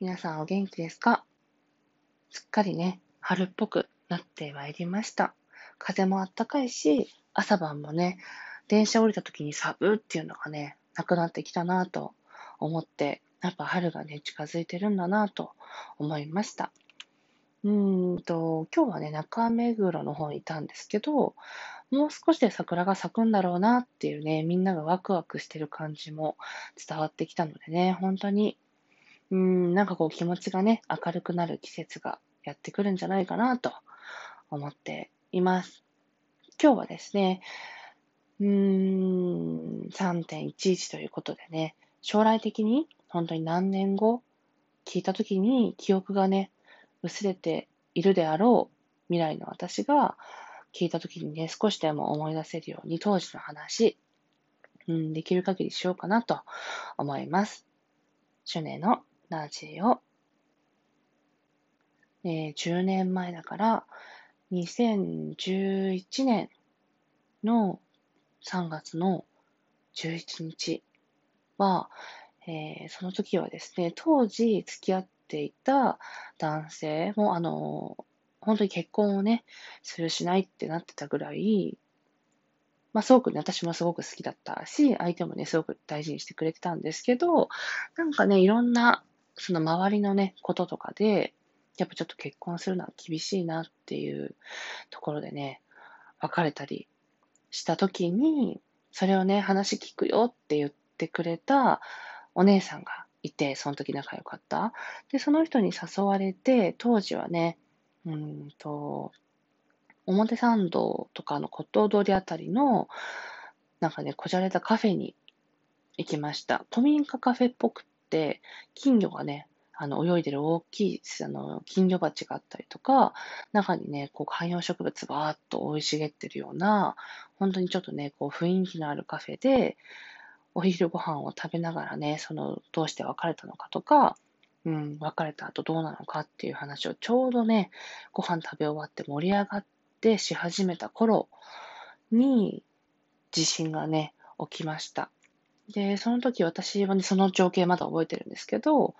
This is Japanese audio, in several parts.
皆さんお元気ですか？すっかりね、春っぽくなってまいりました。風もあったかいし、朝晩もね、電車降りた時に寒っていうのがね、なくなってきたなぁと思って、やっぱ春がね、近づいてるんだなぁと思いました。うーんと、今日はね、中目黒の方にいたんですけど、もう少しで桜が咲くんだろうなっていうね、みんながワクワクしてる感じも伝わってきたのでね、本当にうん、なんかこう気持ちがね、明るくなる季節がやってくるんじゃないかなと思っています。今日はですね、うーん、3.11ということでね、将来的に本当に何年後聞いた時に記憶がね、薄れているであろう未来の私が聞いた時にね、少しでも思い出せるように当時の話、うん、できる限りしようかなと思います。シュネのラジオ。えー、10年前だから、2011年の3月の11日は、えー、その時はですね、当時付き合っていた男性も、あの、本当に結婚をね、するしないってなってたぐらい、まあ、すごくね、私もすごく好きだったし、相手もね、すごく大事にしてくれてたんですけど、なんかね、いろんなその周りのね、こととかで、やっぱちょっと結婚するのは厳しいなっていうところでね、別れたりした時に、それをね、話聞くよって言ってくれたお姉さんがいて、その時仲良かった。で、その人に誘われて、当時はね、うんと、表参道とかの骨董通りあたりの、なんかね、こじゃれたカフェに行きました。古民家カフェっぽく、金魚がね、あの、泳いでる大きい、あの、金魚鉢があったりとか、中にね、こう、観葉植物ばーっと生い茂ってるような、本当にちょっとね、こう、雰囲気のあるカフェで、お昼ご飯を食べながらね、その、どうして別れたのかとか、うん、別れた後どうなのかっていう話をちょうどね、ご飯食べ終わって盛り上がってし始めた頃に、地震がね、起きました。で、その時私はね、その情景まだ覚えてるんですけど、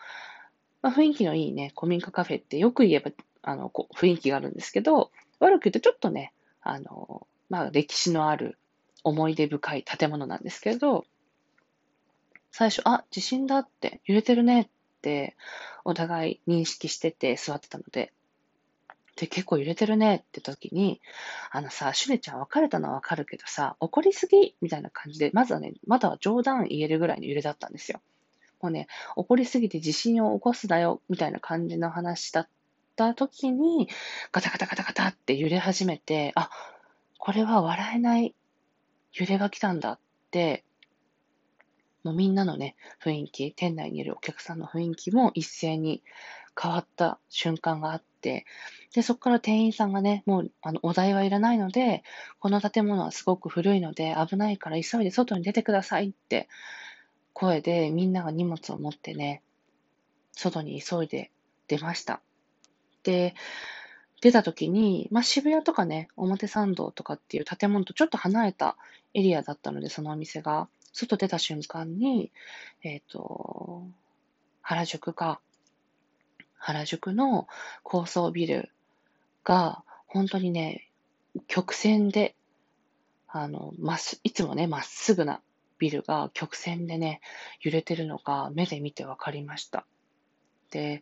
まあ、雰囲気のいいね、古民家カフェってよく言えば、あの、こう雰囲気があるんですけど、悪く言うとちょっとね、あの、まあ、歴史のある思い出深い建物なんですけど、最初、あ、地震だって、揺れてるねって、お互い認識してて座ってたので、で、結構揺れてるねって時に、あのさ、シュネちゃん別れたのはわかるけどさ、怒りすぎ？みたいな感じで、まずはね、まだ冗談言えるぐらいの揺れだったんですよ。もうね、怒りすぎて地震を起こすだよ、みたいな感じの話だった時に、ガタガタガタガタって揺れ始めて、あ、これは笑えない揺れが来たんだって、もうみんなのね、雰囲気、店内にいるお客さんの雰囲気も一斉に変わった瞬間があって、で、そこから店員さんがね、もう、あの、お題はいらないので、この建物はすごく古いので危ないから急いで外に出てくださいって声でみんなが荷物を持ってね、外に急いで出ました。で、出た時に、まあ、渋谷とかね、表参道とかっていう建物とちょっと離れたエリアだったので、そのお店が、外出た瞬間に、えっ、ー、と、原宿か、原宿の高層ビルが、本当にね、曲線で、あの、まっす、いつもね、まっすぐなビルが曲線でね、揺れてるのが目で見て分かりました。で、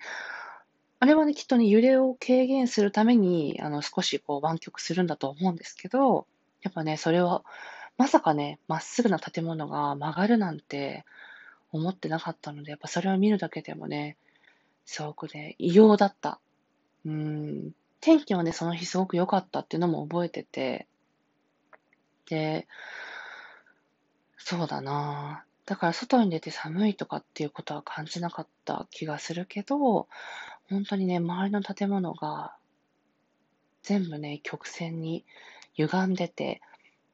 あれはね、きっとね、揺れを軽減するために、あの、少しこう湾曲するんだと思うんですけど、やっぱね、それは、まさかね、まっすぐな建物が曲がるなんて思ってなかったので、やっぱそれを見るだけでもね、すごくね、異様だった。うん。天気はね、その日すごく良かったっていうのも覚えてて、で、そうだなだから外に出て寒いとかっていうことは感じなかった気がするけど、本当にね、周りの建物が全部ね、曲線に歪んでて、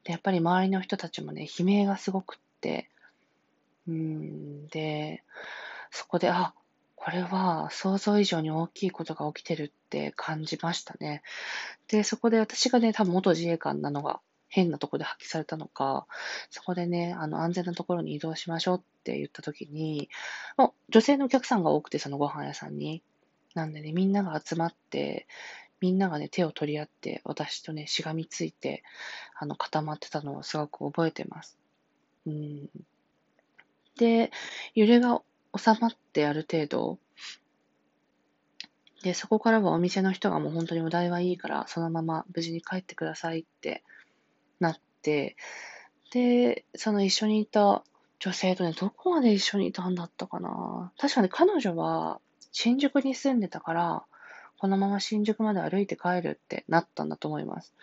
で、やっぱり周りの人たちもね、悲鳴がすごくって、うん、で、そこで、あ、これは想像以上に大きいことが起きてるって感じましたね。で、そこで私がね、多分元自衛官なのが変なとこで発揮されたのか、そこでね、あの、安全なところに移動しましょうって言った時に、女性のお客さんが多くて、そのご飯屋さんに。なんでね、みんなが集まって、みんながね、手を取り合って、私とね、しがみついて、あの、固まってたのをすごく覚えてます。うん。で、揺れが収まってある程度、で、そこからはお店の人がもう本当にお題はいいから、そのまま無事に帰ってくださいってなって、で、その一緒にいた女性とね、どこまで一緒にいたんだったかな。確かに彼女は新宿に住んでたから、このまま新宿まで歩いて帰るってなったんだと思います。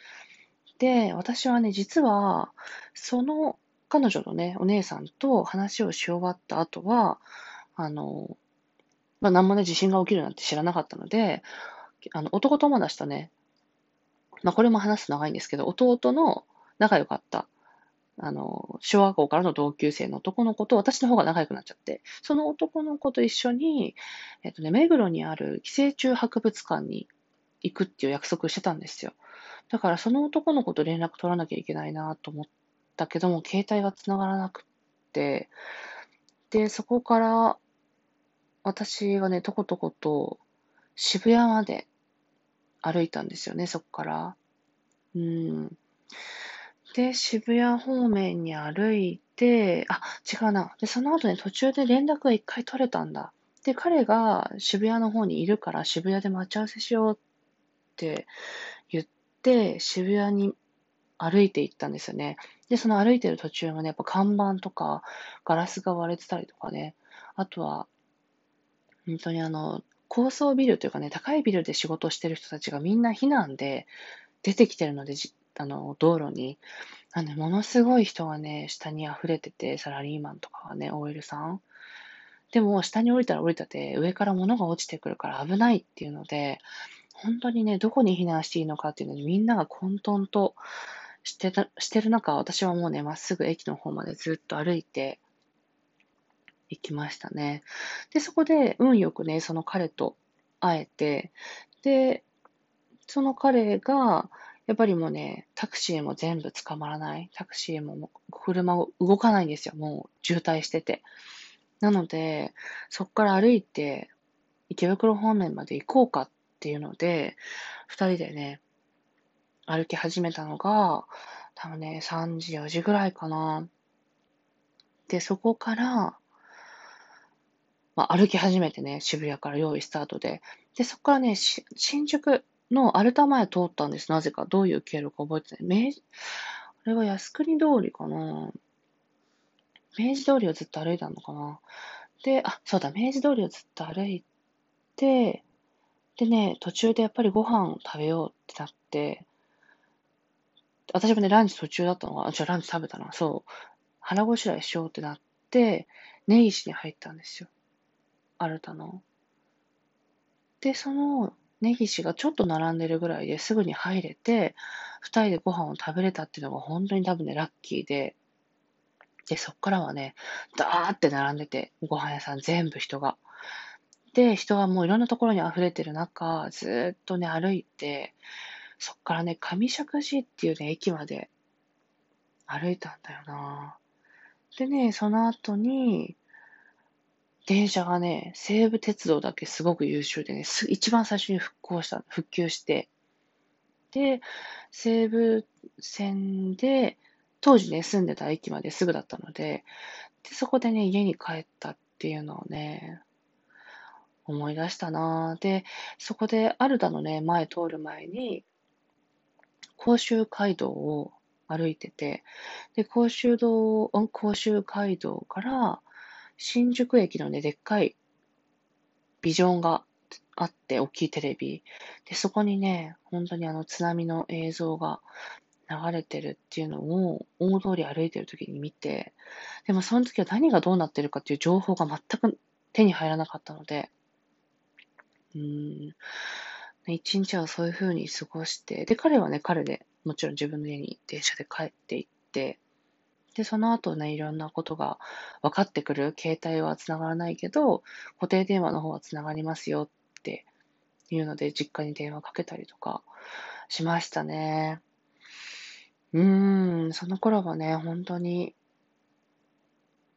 で、私はね、実は、その彼女のね、お姉さんと話をし終わった後は、あの、まあ、何もね、地震が起きるなんて知らなかったので、あの、男友達とね、まあ、これも話すと長いんですけど、弟の仲良かった、あの、小学校からの同級生の男の子と私の方が仲良くなっちゃって、その男の子と一緒に、えっとね、目黒にある寄生虫博物館に行くっていう約束してたんですよ。だからその男の子と連絡取らなきゃいけないなと思ったけども、携帯が繋がらなくって、で、そこから私がね、とことこと渋谷まで歩いたんですよね、そこから。うん。で、渋谷方面に歩いて、あ、違うな。で、その後ね、途中で連絡が一回取れたんだ。で、彼が渋谷の方にいるから渋谷で待ち合わせしようって言って、渋谷に歩いて行ったんですよね。で、その歩いてる途中もね、やっぱ看板とかガラスが割れてたりとかね、あとは本当にあの、高層ビルというかね、高いビルで仕事してる人たちがみんな避難で出てきてるので、あの、道路に。あの、ものすごい人がね、下に溢れてて、サラリーマンとかがね、OL さん。でも、下に降りたら降りたて、上から物が落ちてくるから危ないっていうので、本当にね、どこに避難していいのかっていうのにみんなが混沌としてたしてる中、私はもうね、まっすぐ駅の方までずっと歩いて、行きましたね。で、そこで運よくね、その彼と会えて、で、その彼が、やっぱりもうね、タクシーも全部捕まらない。タクシーもも車を動かないんですよ。もう渋滞してて。なので、そっから歩いて池袋方面まで行こうかっていうので、二人でね、歩き始めたのが、多分ね、3時、4時ぐらいかな。で、そこから、まあ、歩き始めてね、渋谷から用意スタートで。で、そこからね、新宿のアルタ前通ったんです。なぜか。どういう経路か覚えてない。明治、あれは靖国通りかな明治通りをずっと歩いたのかなで、あ、そうだ、明治通りをずっと歩いて、でね、途中でやっぱりご飯を食べようってなって、私もね、ランチ途中だったのが、あ、じゃあランチ食べたな。そう。腹ごしらえしようってなって、根岸に入ったんですよ。アルタの。で、その根岸がちょっと並んでるぐらいですぐに入れて、二人でご飯を食べれたっていうのが本当に多分ね、ラッキーで、で、そっからはね、ダーって並んでて、ご飯屋さん全部人が。で、人がもういろんなところに溢れてる中、ずっとね、歩いて、そっからね、上石寺っていうね、駅まで歩いたんだよな。でね、その後に、電車がね、西武鉄道だけすごく優秀でね、一番最初に復興した、復旧して、で、西武線で、当時ね、住んでた駅まですぐだったので、で、そこでね、家に帰ったっていうのをね、思い出したな。ぁで、そこでアルダのね、前通る前に、甲州街道を歩いてて、で、甲州道、甲州街道から、新宿駅のね、でっかいビジョンがあって、大きいテレビ。で、そこにね、本当にあの津波の映像が流れてるっていうのを大通り歩いてる時に見て、でもその時は何がどうなってるかっていう情報が全く手に入らなかったので、うん、一日はそういう風に過ごして、で、彼はね、彼でもちろん自分の家に電車で帰って行って、で、その後ね、いろんなことが分かってくる。携帯は繋がらないけど、固定電話の方は繋がりますよっていうので、実家に電話かけたりとかしましたね。うーん、その頃はね、本当に、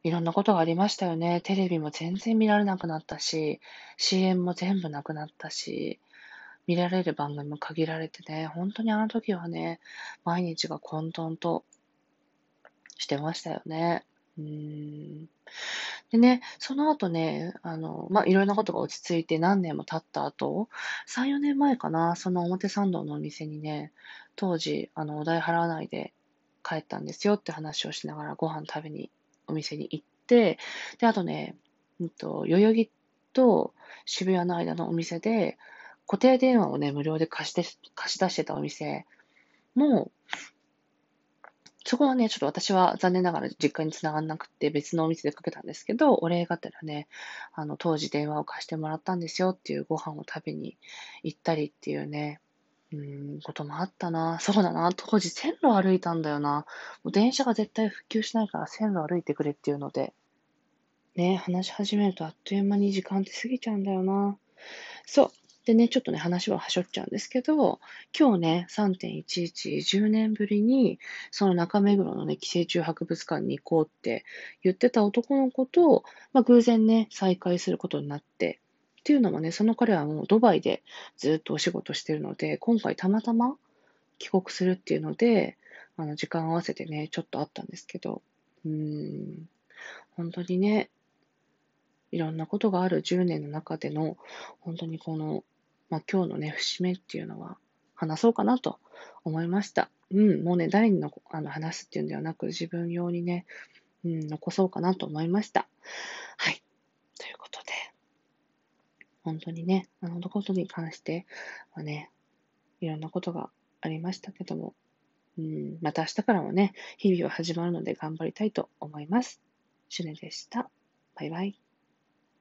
いろんなことがありましたよね。テレビも全然見られなくなったし、CM も全部なくなったし、見られる番組も限られてね、本当にあの時はね、毎日が混沌としてましたよね。うん。でね、その後ね、あの、まあ、いろんなことが落ち着いて何年も経った後、3、4年前かな、その表参道のお店にね、当時、あの、お代払わないで帰ったんですよって話をしながらご飯食べにお店に行って、で、あとね、うんと、代々木と渋谷の間のお店で、固定電話をね、無料で貸して貸し出してたお店も、そこはね、ちょっと私は残念ながら実家に繋がんなくて別のお店でかけたんですけど、お礼がてらね、あの、当時電話を貸してもらったんですよっていうご飯を食べに行ったりっていうね、うん、こともあったな。そうだな。当時線路歩いたんだよな。もう電車が絶対復旧しないから線路歩いてくれっていうので。ね、話し始めるとあっという間に時間って過ぎちゃうんだよな。そう。でね、ちょっとね、話ははしょっちゃうんですけど、今日ね、3.11、10年ぶりに、その中目黒のね、寄生虫博物館に行こうって言ってた男の子と、まあ、偶然ね、再会することになって、っていうのもね、その彼はもうドバイでずっとお仕事してるので、今回たまたま帰国するっていうので、あの、時間合わせてね、ちょっとあったんですけど、うーん、本当にね、いろんなことがある10年の中での、本当にこのまあ、今日のね、節目っていうのは話そうかなと思いました。うん、もうね、誰にのあの話すっていうんではなく、自分用にね、うん、残そうかなと思いました。はい。ということで、本当にね、あのことに関してはね、いろんなことがありましたけども、うん、また明日からもね、日々は始まるので頑張りたいと思います。シュネでした。バイバイ。